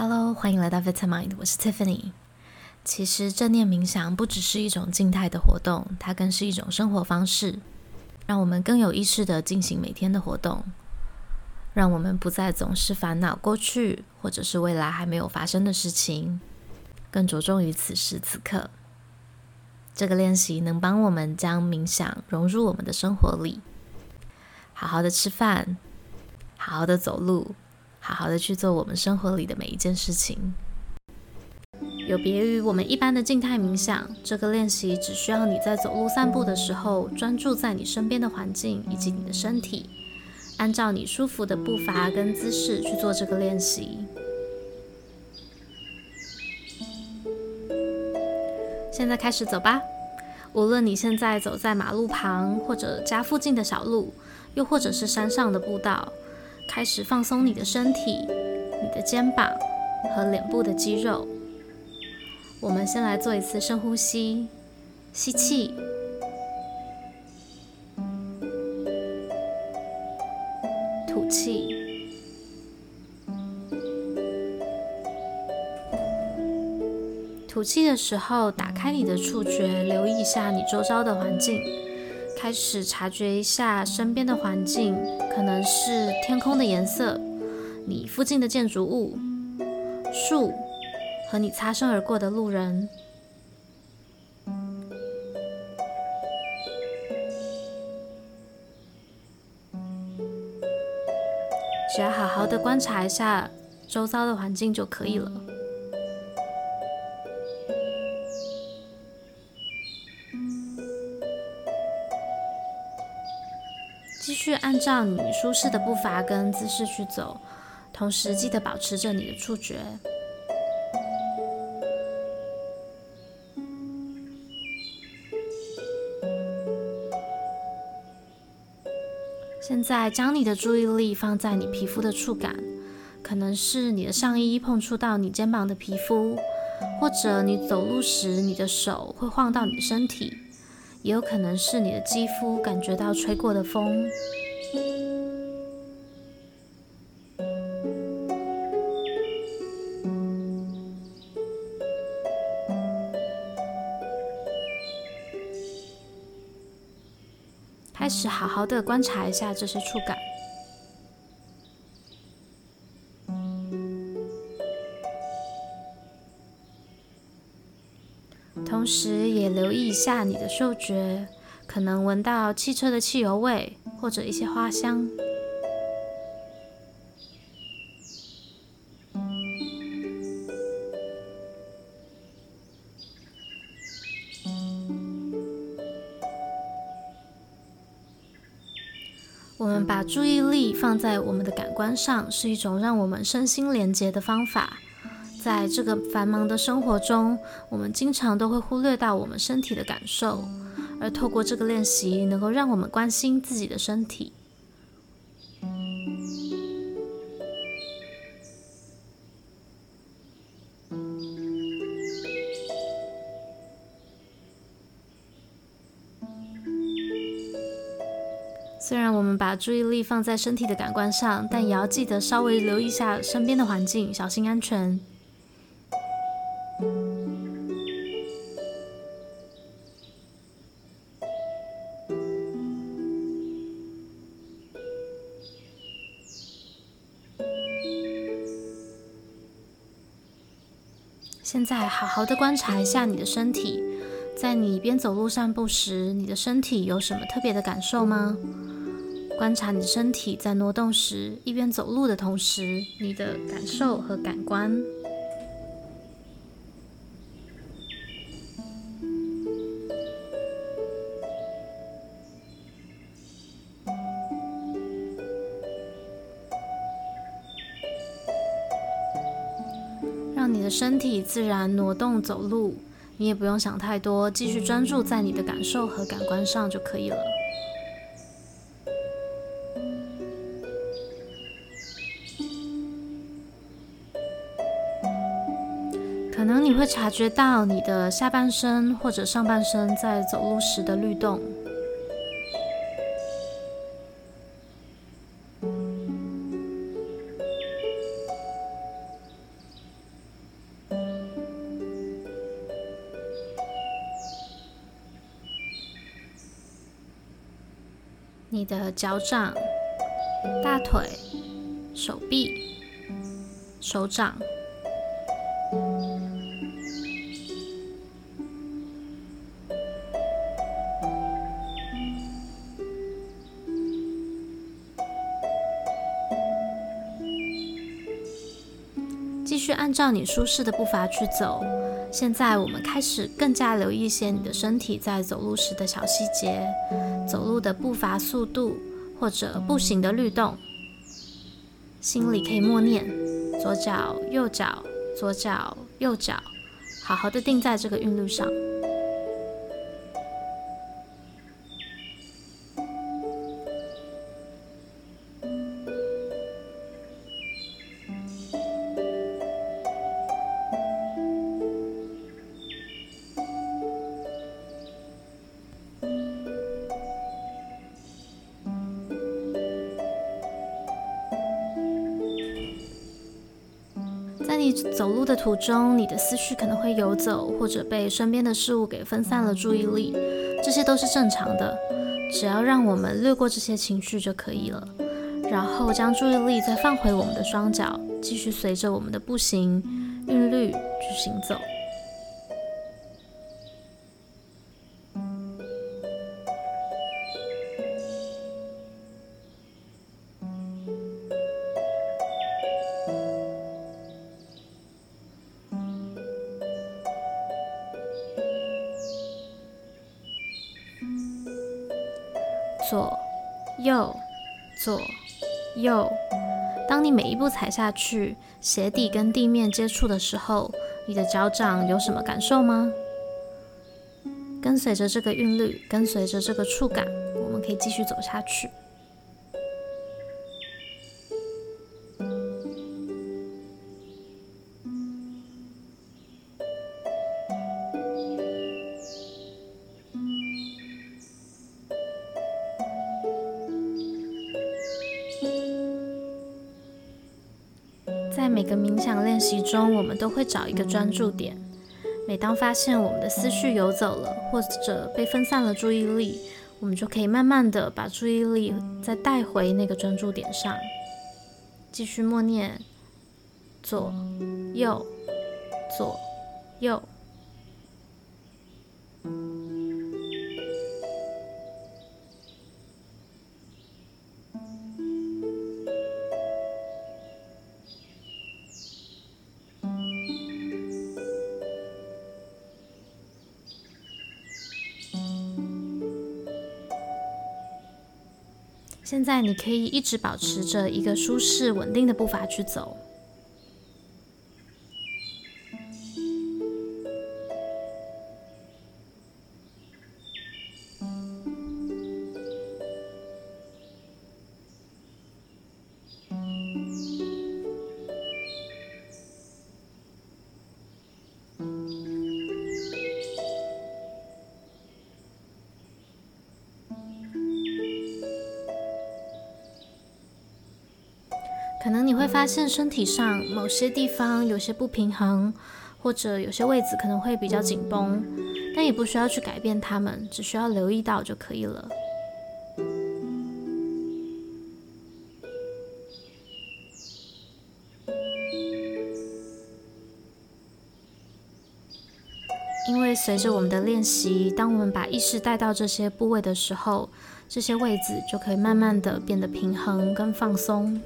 欢迎来到 Vitamind，我是 Tiffany。其实正念冥想不只是一种静态的活动，它更是一种生活方式，让我们更有意识地进行每天的活动，让我们不再总是烦恼过去或者是未来还没有发生的事情，更着重于此时此刻。这个练习能帮我们将冥想融入我们的生活里，好好的吃饭，好好的走路。好好的去做我们生活里的每一件事情，有别于我们一般的静态冥想，这个练习只需要你在走路散步的时候，专注在你身边的环境以及你的身体，按照你舒服的步伐跟姿势去做这个练习。现在开始走吧，无论你现在走在马路旁，或者家附近的小路，又或者是山上的步道。开始放松你的身体、你的肩膀和脸部的肌肉。我们先来做一次深呼吸，吸气，吐气。吐气的时候，打开你的触觉，留意一下你周遭的环境。开始察觉一下身边的环境，可能是天空的颜色，你附近的建筑物、树和你擦身而过的路人。只要好好的观察一下周遭的环境就可以了。继续按照你舒适的步伐跟姿势去走，同时记得保持着你的触觉。现在将你的注意力放在你皮肤的触感，可能是你的上衣碰触到你肩膀的皮肤，或者你走路时你的手会晃到你的身体。也有可能是你的肌肤感觉到吹过的风。开始好好的观察一下这些触感。下你的嗅觉，可能闻到汽车的汽油味，或者一些花香。我们把注意力放在我们的感官上，是一种让我们身心连接的方法。在这个繁忙的生活中，我们经常都会忽略到我们身体的感受，而透过这个练习，能够让我们关心自己的身体。虽然我们把注意力放在身体的感官上，但也要记得稍微留意一下身边的环境，小心安全。现在好好的观察一下你的身体，在你边走路散步时，你的身体有什么特别的感受吗？观察你的身体在挪动时，一边走路的同时，你的感受和感官。身体自然挪动走路，你也不用想太多，继续专注在你的感受和感官上就可以了。可能你会察觉到你的下半身或者上半身在走路时的律动。你的脚掌、大腿、手臂、手掌。继续按照你舒适的步伐去走。现在我们开始更加留意一些你的身体在走路时的小细节，走路的步伐速度或者步行的律动。心里可以默念：左脚、右脚，左脚、右脚，好好的定在这个韵律上。走路的途中，你的思绪可能会游走，或者被身边的事物给分散了注意力，这些都是正常的。只要让我们略过这些情绪就可以了，然后将注意力再放回我们的双脚，继续随着我们的步行韵律去行走。左右左右，当你每一步踩下去，鞋底跟地面接触的时候，你的脚掌有什么感受吗？跟随着这个韵律，跟随着这个触感，我们可以继续走下去。每个冥想练习中，我们都会找一个专注点。每当发现我们的思绪游走了，或者被分散了注意力，我们就可以慢慢的把注意力再带回那个专注点上，继续默念：左右左右。现在你可以一直保持着一个舒适稳定的步伐去走。可能你会发现身体上某些地方有些不平衡，或者有些位置可能会比较紧绷，但也不需要去改变它们，只需要留意到就可以了。因为随着我们的练习，当我们把意识带到这些部位的时候，这些位置就可以慢慢的变得平衡跟放松。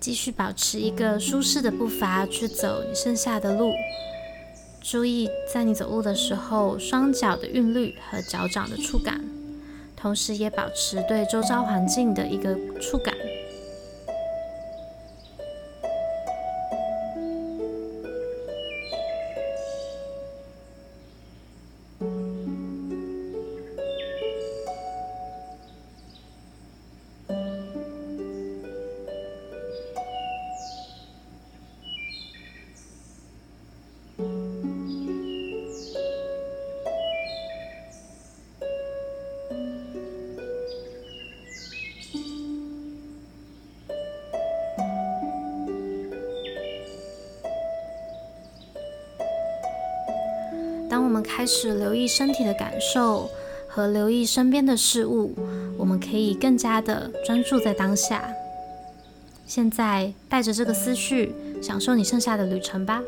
继续保持一个舒适的步伐去走你剩下的路，注意在你走路的时候双脚的韵律和脚掌的触感，同时也保持对周遭环境的一个触感。当我们开始留意身体的感受和留意身边的事物，我们可以更加的专注在当下。现在带着这个思绪，享受你剩下的旅程吧。